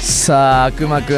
さあくまくん。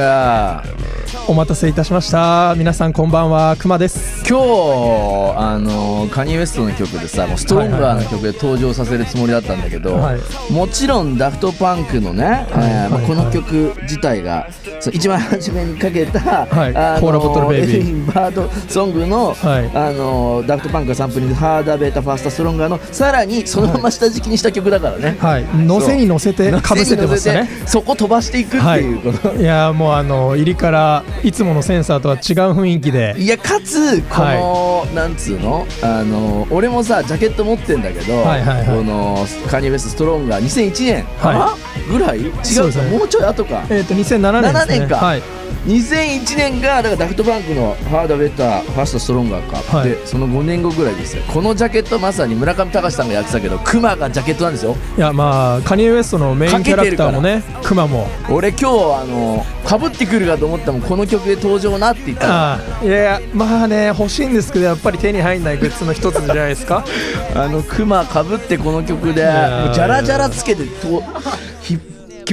お待たせいたしました。皆さんこんばんは。くまです。今日あのカニエ・ウエストの曲でさもう Stronger の曲で登場させるつもりだったんだけど、はい。もちろん Daft Punk のね、はい。えーまあはい。この曲自体が一番初めにかけた、はい。あの Cola Bottle Baby。 Edwin Birdsong の、はい。あの Daft Punk がサンプリング Harder Better Faster Stronger のさらにそのまま下敷きにした曲だからね、はい。乗せに乗せてかぶせてましたねそこ飛ばしていくっていうこと、いやもうあの入りからいつものセンサーとは違う雰囲気で。いやかつこの、なんつうの？あの俺もさジャケット持ってんだけど、はいはいはい。このカニエ・ウェスト・ストロンガー2001年。はぐらい？違ううねもうちょい後か。えっ、と2007年ね。7年か。はい。2001年がだからダフトバンクのハードベッターファーストストロンガーか、はい。でその5年後ぐらいですよ。このジャケットまさに村上隆さんがやってたけどクマがジャケットなんですよ。いやまあカニエ・ウエストのメインキャラクターもねクマも。俺今日あのかぶってくるかと思ったもんこの曲で登場なって言ったいやいやまあね欲しいんですけどやっぱり手に入んないグッズの一つじゃないですか？あのクマかぶってこの曲でいやー。もうジャラジャラつけてとひ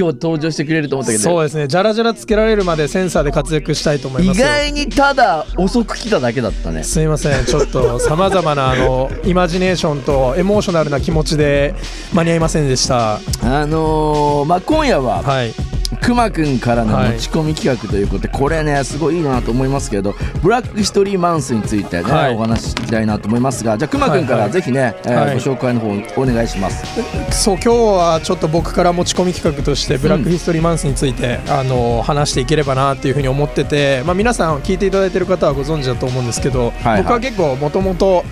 今日登場してくれると思ったけど。そうですね。ジャラジャラつけられるまでセンサーで活躍したいと思い意ますよ。外にただ遅く来ただけだったね。すいません。ちょっとさまざまなあのイマジネーションとエモーショナルな気持ちで間に合いませんでした。あのーまあ今夜ははいくまくんからのはい。持ち込み企画ということで、これねすごいいいなと思いますけどブラックヒストリーマンスについてね、はい。お話ししたいなと思いますがじゃあくまくんかはいはい。らぜひね、えーはい。ご紹介の方お願いします。そう今日はちょっと僕から持ち込み企画としてブラックヒストリーマンスについて、あの話していければなっていうふうに思ってて、まあ、皆さん聞いていただいてる方はご存知だと思うんですけど、はい僕は結構もともと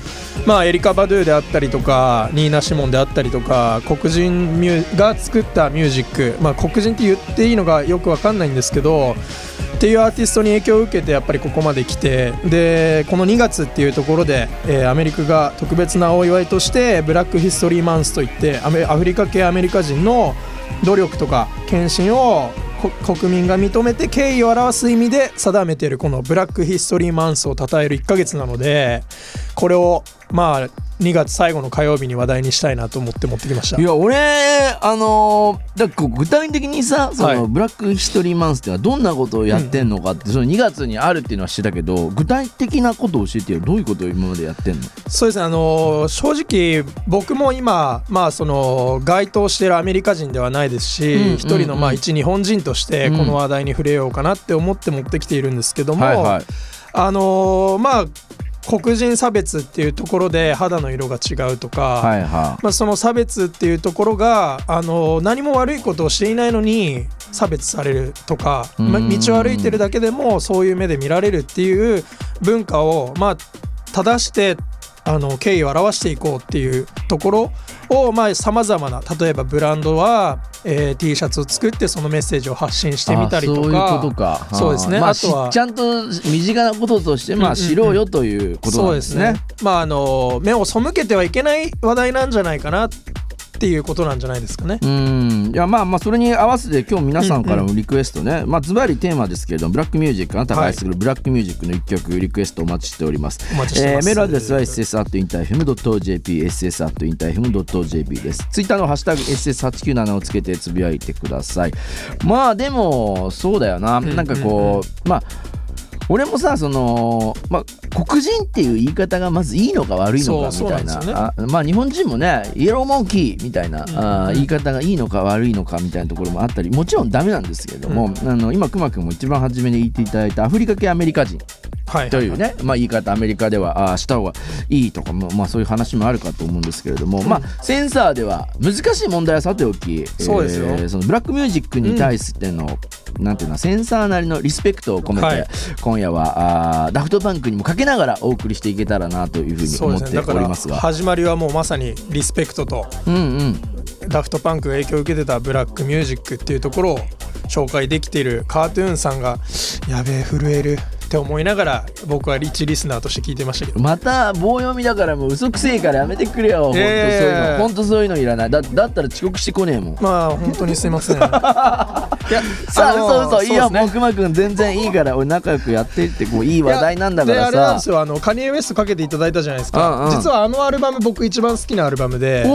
まあエリカ・バドゥであったりとかニーナ・シモンであったりとか黒人ミュが作ったミュージック、まあ、黒人って言っていいのかよくわかんないんですけどっていうアーティストに影響を受けてやっぱりここまで来てでこの2月っていうところで、えーアメリカが特別なお祝いとしてブラックヒストリーマンスといってアフリカ系アメリカ人の努力とか献身を国民が認めて敬意を表す意味で定めているこのブラックヒストリーマンスを称える1ヶ月なのでこれをまあ2月最後の火曜日に話題にしたいなと思って持ってきました。いや俺あのーだ具体的にさその、はいブラックヒストリーマンスってはどんなことをやってんのかって、その2月にあるっていうのは知ってたけど具体的なことを教えてよどういうことを今までやってんの？そうですねあのー正直僕も今まあその該当しているアメリカ人ではないですしうん一、人のまうんあ一日本人としてうん。この話題に触れようかなって思って持ってきているんですけども、はいはい。あのーまあ黒人差別っていうところで肌の色が違うとか、はいはまあ、その差別っていうところが、あの何も悪いことをしていないのに差別されるとか、ま道を歩いてるだけでもそういう目で見られるっていう文化を、まあ、正してあの敬意を表していこうっていうところをさまざ、まな例えばブランドは、えー T シャツを作ってそのメッセージを発信してみたりとか。あそういうことか。そうですね。まああとはしちゃんと身近なこととしてまあ知ろうよということなんですね,、まああの目を背けてはいけない話題なんじゃないかなっていうことなんじゃないですかね。うん。いやまあまあそれに合わせて今日皆さんからのリクエストね、まあズバリテーマですけれどもブラックミュージックあなたが愛するブラックミュージックの一曲リクエストお待ちしております。お待ちしてます。えーメールアドレスは ss.interfm.jp ss.interfm.jp です。ツイッターのハッシュタグ ss897 をつけてつぶやいてください。まあでもそうだよな、ん。なんかこうまあ俺もさその、まあ、黒人っていう言い方がまずいいのか悪いのかみたいな。ね。あまあ日本人もねイエローモンキーみたいな、ん。あー言い方がいいのか悪いのかみたいなところもあったりもちろんダメなんですけれども、あの今くまくんも一番初めに言っていただいたアフリカ系アメリカ人。はいというね、まあ、言い方アメリカではあーした方がいいとかも、まあ、そういう話もあるかと思うんですけれども、まあ、センサーでは難しい問題はさておきそうですよ。えーそのブラックミュージックに対しての、なんていうのセンサーなりのリスペクトを込めて、はい。今夜はあーダフトパンクにもかけながらお送りしていけたらなというふうに思っておりますが。始まりはもうまさにリスペクトとうんうん。ダフトパンクが影響を受けてたブラックミュージックっていうところを紹介できているカートゥーンさんがやべえ震えるって思いながら僕はリッチリスナーとして聞いてましたけど。また棒読みだからもう嘘くせえからやめてくれよ、ほんとそういうえーのほんとそういうのいらない。だだったら遅刻してこねえもん。まあ本当にすいません いやさあ、嘘嘘いいよ、もうくまくん全然いいから俺仲良くやってってこういい話題なんだからであれなんさですよ。あのカニエ・ウエストかけていただいたじゃないですか、うんうん。実はあのアルバム僕一番好きなアルバムで。はい、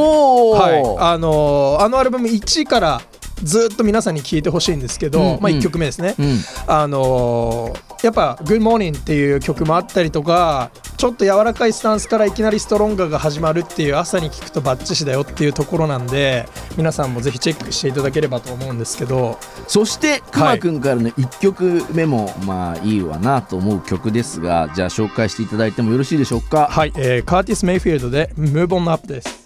あのーあのアルバム1からずっと皆さんに聞いてほしいんですけど、うんまあ、1曲目ですね、うん。あのーやっぱ「Good Morning」っていう曲もあったりとかちょっと柔らかいスタンスからいきなりストロンガーが始まるっていう朝に聞くとバッチシだよっていうところなんで皆さんもぜひチェックしていただければと思うんですけど。そしてくまくんからの1曲目もまあいいわなと思う曲ですがじゃあ紹介していただいてもよろしいでしょうか？はい、えーカーティス・メイフィールドで「Move On Up」です